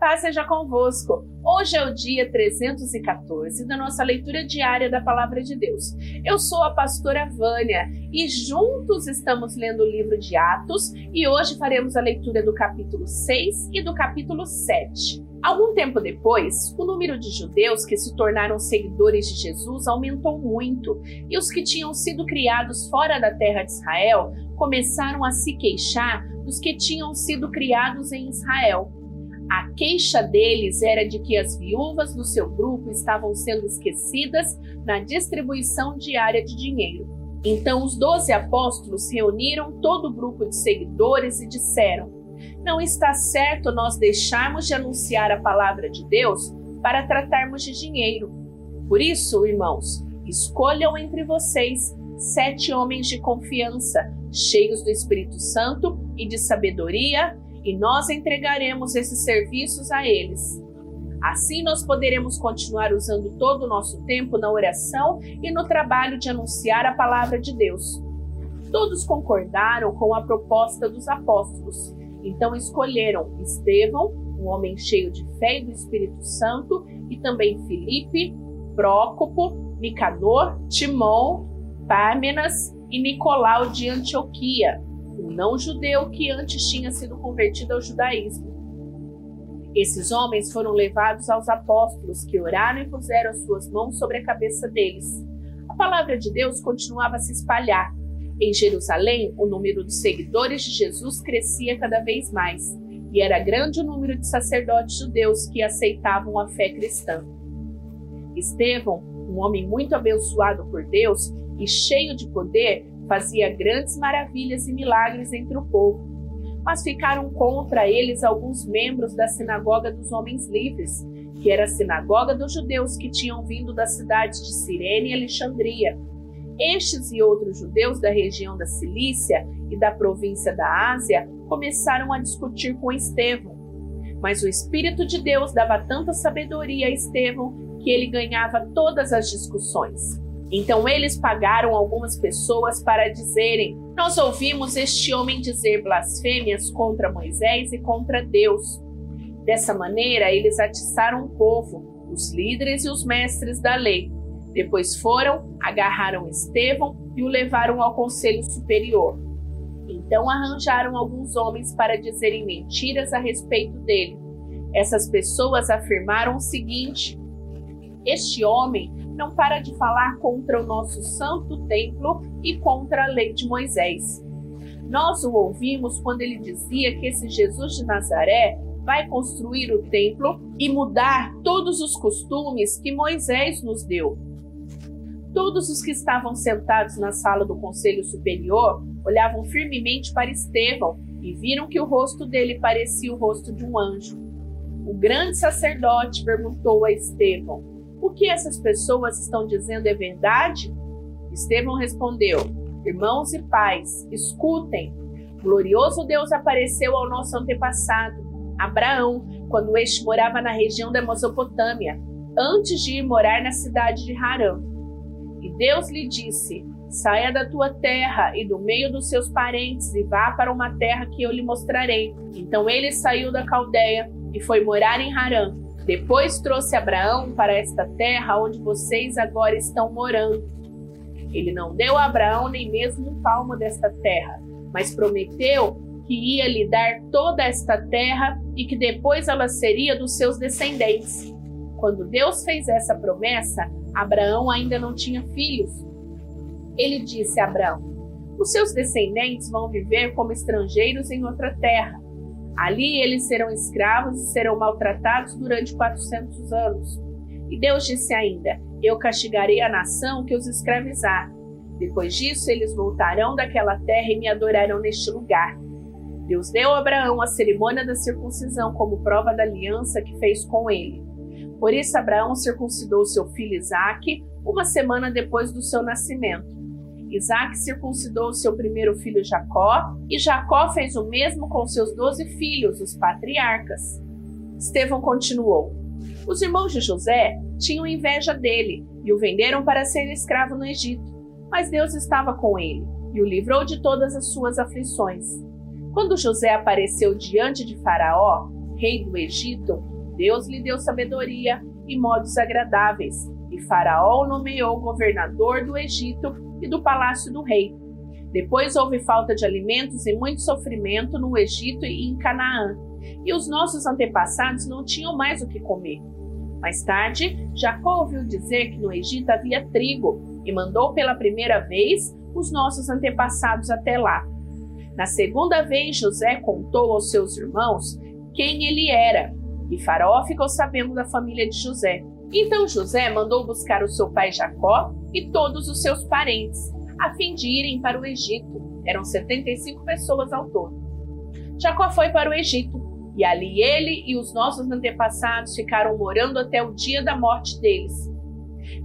Paz seja convosco. Hoje é o dia 314 da nossa leitura diária da Palavra de Deus. Eu sou a pastora Vânia e juntos estamos lendo o livro de Atos e hoje faremos a leitura do capítulo 6 e do capítulo 7. Algum tempo depois, o número de judeus que se tornaram seguidores de Jesus aumentou muito e os que tinham sido criados fora da terra de Israel começaram a se queixar dos que tinham sido criados em Israel a queixa deles era de que as viúvas do seu grupo estavam sendo esquecidas na distribuição diária de dinheiro. Então os doze apóstolos reuniram todo o grupo de seguidores e disseram: Não está certo nós deixarmos de anunciar a palavra de Deus para tratarmos de dinheiro. Por isso, irmãos, escolham entre vocês sete homens de confiança, cheios do Espírito Santo e de sabedoria e nós entregaremos esses serviços a eles. Assim, nós poderemos continuar usando todo o nosso tempo na oração e no trabalho de anunciar a palavra de Deus. Todos concordaram com a proposta dos apóstolos, então escolheram Estevão, um homem cheio de fé e do Espírito Santo, e também Filipe, Prócopo, Nicanor, Timão, Pármenas e Nicolau de Antioquia não-judeu que antes tinha sido convertido ao judaísmo. Esses homens foram levados aos apóstolos, que oraram e puseram as suas mãos sobre a cabeça deles. A palavra de Deus continuava a se espalhar. Em Jerusalém, o número dos seguidores de Jesus crescia cada vez mais, e era grande o número de sacerdotes judeus que aceitavam a fé cristã. Estevão, um homem muito abençoado por Deus e cheio de poder, fazia grandes maravilhas e milagres entre o povo. Mas ficaram contra eles alguns membros da sinagoga dos homens livres, que era a sinagoga dos judeus que tinham vindo das cidades de Cirene e Alexandria. Estes e outros judeus da região da Cilícia e da província da Ásia começaram a discutir com Estevão. Mas o Espírito de Deus dava tanta sabedoria a Estevão que ele ganhava todas as discussões. Então eles pagaram algumas pessoas para dizerem: Nós ouvimos este homem dizer blasfêmias contra Moisés e contra Deus. Dessa maneira, eles atiçaram o povo, os líderes e os mestres da lei. Depois foram, agarraram Estevão e o levaram ao conselho superior. Então arranjaram alguns homens para dizerem mentiras a respeito dele. Essas pessoas afirmaram o seguinte: Este homem não para de falar contra o nosso santo templo e contra a lei de Moisés. Nós o ouvimos quando ele dizia que esse Jesus de Nazaré vai construir o templo e mudar todos os costumes que Moisés nos deu. Todos os que estavam sentados na sala do conselho superior olhavam firmemente para Estevão e viram que o rosto dele parecia o rosto de um anjo. O grande sacerdote perguntou a Estevão: o que essas pessoas estão dizendo é verdade? Estevão respondeu: Irmãos e pais, escutem. Glorioso Deus apareceu ao nosso antepassado, Abraão, quando este morava na região da Mesopotâmia, antes de ir morar na cidade de Harã. E Deus lhe disse: Saia da tua terra e do meio dos seus parentes e vá para uma terra que eu lhe mostrarei. Então ele saiu da Caldeia e foi morar em Harã. Depois trouxe Abraão para esta terra onde vocês agora estão morando. Ele não deu a Abraão nem mesmo um palmo desta terra, mas prometeu que ia lhe dar toda esta terra e que depois ela seria dos seus descendentes. Quando Deus fez essa promessa, Abraão ainda não tinha filhos. Ele disse a Abraão: Os seus descendentes vão viver como estrangeiros em outra terra Ali eles serão escravos e serão maltratados durante 400 anos. E Deus disse ainda: Eu castigarei a nação que os escravizar. Depois disso, eles voltarão daquela terra e me adorarão neste lugar. Deus deu a Abraão a cerimônia da circuncisão como prova da aliança que fez com ele. Por isso, Abraão circuncidou seu filho Isaque uma semana depois do seu nascimento. Isaac circuncidou seu primeiro filho Jacó, e Jacó fez o mesmo com seus doze filhos, os patriarcas. Estevão continuou: Os irmãos de José tinham inveja dele e o venderam para ser escravo no Egito. Mas Deus estava com ele e o livrou de todas as suas aflições. Quando José apareceu diante de Faraó, rei do Egito, Deus lhe deu sabedoria e modos agradáveis, e Faraó o nomeou governador do Egito e do palácio do rei. Depois houve falta de alimentos e muito sofrimento no Egito e em Canaã, e os nossos antepassados não tinham mais o que comer. Mais tarde, Jacó ouviu dizer que no Egito havia trigo e mandou pela primeira vez os nossos antepassados até lá. Na segunda vez, José contou aos seus irmãos quem ele era, e Faraó ficou sabendo da família de José. Então José mandou buscar o seu pai Jacó e todos os seus parentes, a fim de irem para o Egito. Eram 75 pessoas ao todo. Jacó foi para o Egito e ali ele e os nossos antepassados ficaram morando até o dia da morte deles.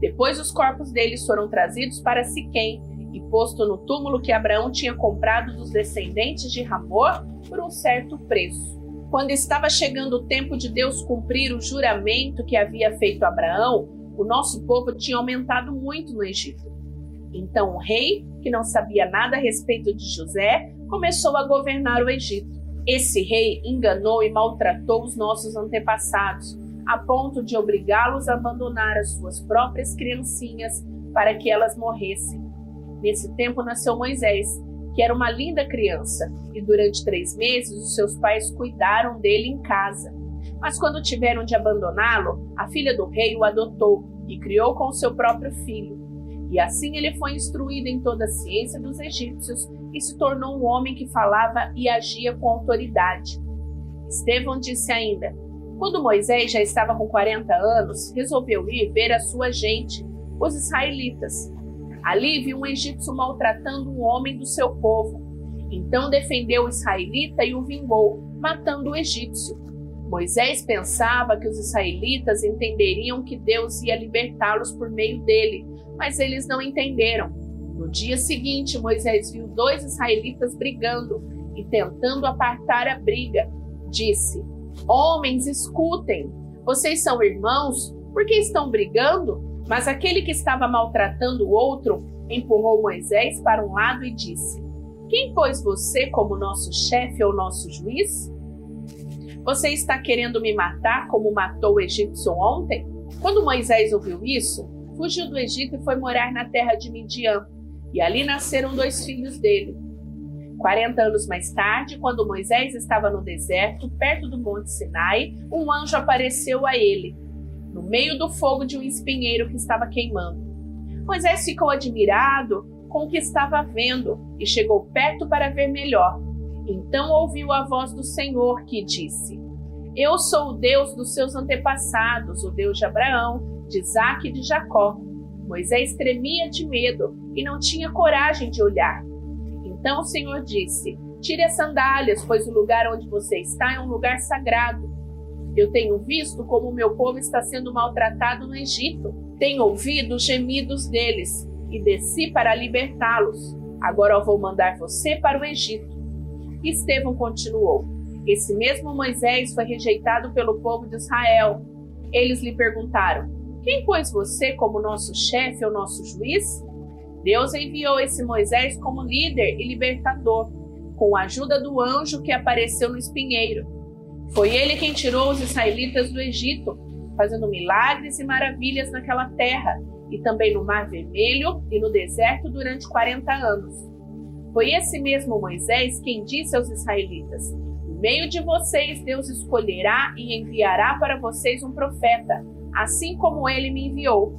Depois os corpos deles foram trazidos para Siquém e posto no túmulo que Abraão tinha comprado dos descendentes de Ramor por um certo preço. Quando estava chegando o tempo de Deus cumprir o juramento que havia feito Abraão, o nosso povo tinha aumentado muito no Egito. Então o rei, que não sabia nada a respeito de José, começou a governar o Egito. Esse rei enganou e maltratou os nossos antepassados, a ponto de obrigá-los a abandonar as suas próprias criancinhas para que elas morressem. Nesse tempo nasceu Moisés, que era uma linda criança, e durante três meses os seus pais cuidaram dele em casa. Mas quando tiveram de abandoná-lo, a filha do rei o adotou e criou com seu próprio filho. E assim ele foi instruído em toda a ciência dos egípcios e se tornou um homem que falava e agia com autoridade. Estevão disse ainda: Quando Moisés já estava com 40 anos, resolveu ir ver a sua gente, os israelitas. Ali viu um egípcio maltratando um homem do seu povo. Então defendeu o israelita e o vingou, matando o egípcio. Moisés pensava que os israelitas entenderiam que Deus ia libertá-los por meio dele, mas eles não entenderam. No dia seguinte, Moisés viu dois israelitas brigando e tentando apartar a briga. Disse: Homens, escutem, vocês são irmãos, por que estão brigando? Mas aquele que estava maltratando o outro empurrou Moisés para um lado e disse: Quem pôs você como nosso chefe ou nosso juiz? Você está querendo me matar como matou o egípcio ontem? Quando Moisés ouviu isso, fugiu do Egito e foi morar na terra de Midian e ali nasceram dois filhos dele. Quarenta anos mais tarde, quando Moisés estava no deserto, perto do Monte Sinai, um anjo apareceu a ele, no meio do fogo de um espinheiro que estava queimando. Moisés ficou admirado com o que estava vendo e chegou perto para ver melhor. Então ouviu a voz do Senhor que disse: Eu sou o Deus dos seus antepassados, o Deus de Abraão, de Isaque e de Jacó. Moisés tremia de medo e não tinha coragem de olhar. Então o Senhor disse: Tire as sandálias, pois o lugar onde você está é um lugar sagrado. Eu tenho visto como o meu povo está sendo maltratado no Egito. Tenho ouvido os gemidos deles e desci para libertá-los. Agora eu vou mandar você para o Egito. Estevão continuou: Esse mesmo Moisés foi rejeitado pelo povo de Israel. Eles lhe perguntaram: Quem pôs você como nosso chefe ou nosso juiz? Deus enviou esse Moisés como líder e libertador, com a ajuda do anjo que apareceu no espinheiro. Foi ele quem tirou os israelitas do Egito, fazendo milagres e maravilhas naquela terra, e também no Mar Vermelho e no deserto durante 40 anos. Foi esse mesmo Moisés quem disse aos israelitas: No meio de vocês, Deus escolherá e enviará para vocês um profeta, assim como ele me enviou.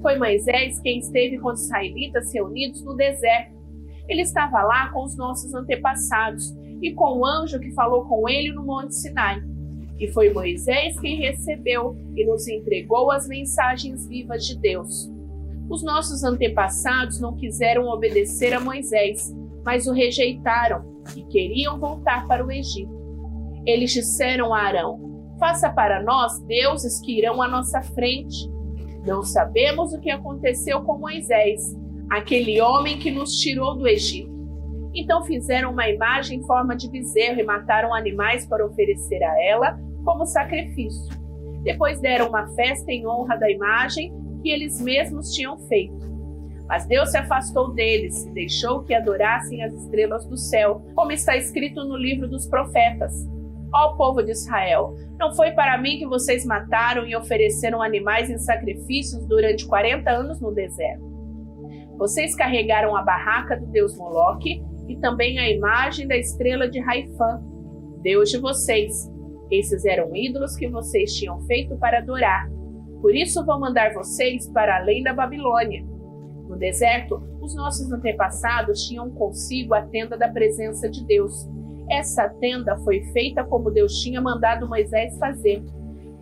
Foi Moisés quem esteve com os israelitas reunidos no deserto. Ele estava lá com os nossos antepassados e com o anjo que falou com ele no Monte Sinai. E foi Moisés quem recebeu e nos entregou as mensagens vivas de Deus. Os nossos antepassados não quiseram obedecer a Moisés, mas o rejeitaram e queriam voltar para o Egito. Eles disseram a Arão: Faça para nós deuses que irão à nossa frente. Não sabemos o que aconteceu com Moisés, aquele homem que nos tirou do Egito. Então fizeram uma imagem em forma de bezerro e mataram animais para oferecer a ela como sacrifício. Depois deram uma festa em honra da imagem que eles mesmos tinham feito. Mas Deus se afastou deles e deixou que adorassem as estrelas do céu, como está escrito no livro dos profetas. Ó povo de Israel, não foi para mim que vocês mataram e ofereceram animais em sacrifícios durante 40 anos no deserto. Vocês carregaram a barraca do deus Moloque e também a imagem da estrela de Raifã, deus de vocês. Esses eram ídolos que vocês tinham feito para adorar. Por isso vou mandar vocês para além da Babilônia. No deserto, os nossos antepassados tinham consigo a tenda da presença de Deus essa tenda foi feita como Deus tinha mandado Moisés fazer,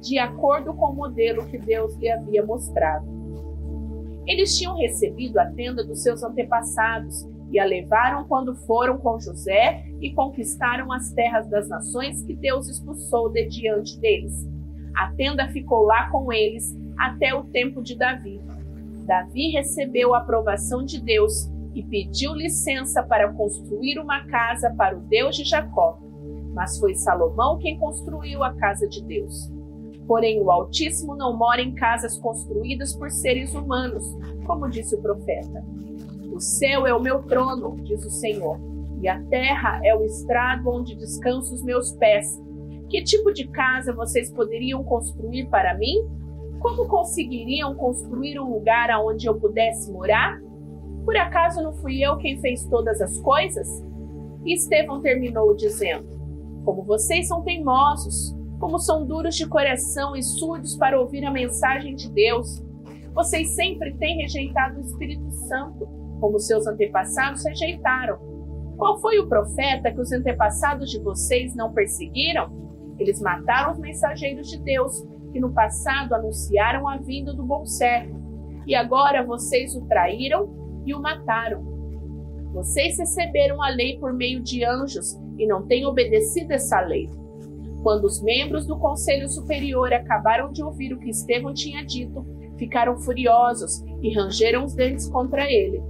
de acordo com o modelo que Deus lhe havia mostrado. Eles tinham recebido a tenda dos seus antepassados e a levaram quando foram com José e conquistaram as terras das nações que Deus expulsou de diante deles. A tenda ficou lá com eles até o tempo de Davi. Davi recebeu a aprovação de Deus e pediu licença para construir uma casa para o Deus de Jacó. Mas foi Salomão quem construiu a casa de Deus. Porém, o Altíssimo não mora em casas construídas por seres humanos, como disse o profeta. O céu é o meu trono, diz o Senhor, e a terra é o estrado onde descansam os meus pés. Que tipo de casa vocês poderiam construir para mim? Como conseguiriam construir um lugar aonde eu pudesse morar? Por acaso não fui eu quem fez todas as coisas? E Estevão terminou dizendo: Como vocês são teimosos, como são duros de coração e surdos para ouvir a mensagem de Deus. Vocês sempre têm rejeitado o Espírito Santo, como seus antepassados rejeitaram. Qual foi o profeta que os antepassados de vocês não perseguiram? Eles mataram os mensageiros de Deus, que no passado anunciaram a vinda do bom servo. E agora vocês o traíram e o mataram. Vocês receberam a lei por meio de anjos e não têm obedecido essa lei. Quando os membros do Conselho Superior acabaram de ouvir o que Estevão tinha dito, ficaram furiosos e rangeram os dentes contra ele.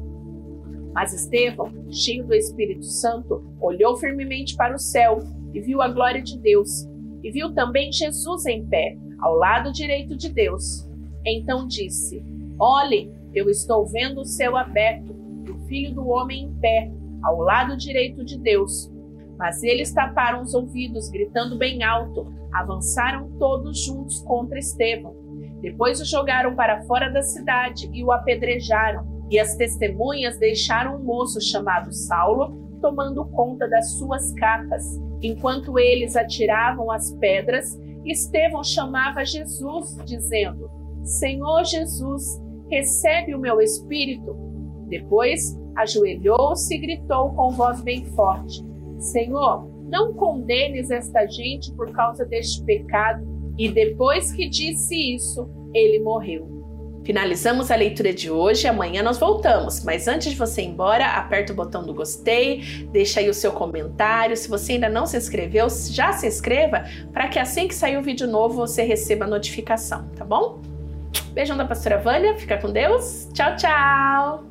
Mas Estevão, cheio do Espírito Santo, olhou firmemente para o céu e viu a glória de Deus, e viu também Jesus em pé, ao lado direito de Deus. Então disse: Olhem, eu estou vendo o céu aberto e o filho do homem em pé, ao lado direito de Deus. Mas eles taparam os ouvidos, gritando bem alto. Avançaram todos juntos contra Estevão. Depois o jogaram para fora da cidade e o apedrejaram. E as testemunhas deixaram um moço chamado Saulo tomando conta das suas capas. Enquanto eles atiravam as pedras, Estevão chamava Jesus, dizendo: Senhor Jesus, recebe o meu espírito. Depois ajoelhou-se e gritou com voz bem forte: Senhor, não condenes esta gente por causa deste pecado. E depois que disse isso, ele morreu. Finalizamos a leitura de hoje, amanhã nós voltamos, mas antes de você ir embora, aperta o botão do gostei, deixa aí o seu comentário. Se você ainda não se inscreveu, já se inscreva para que assim que sair o vídeo novo você receba a notificação, tá bom? Beijão da pastora Vânia, fica com Deus. Tchau, tchau!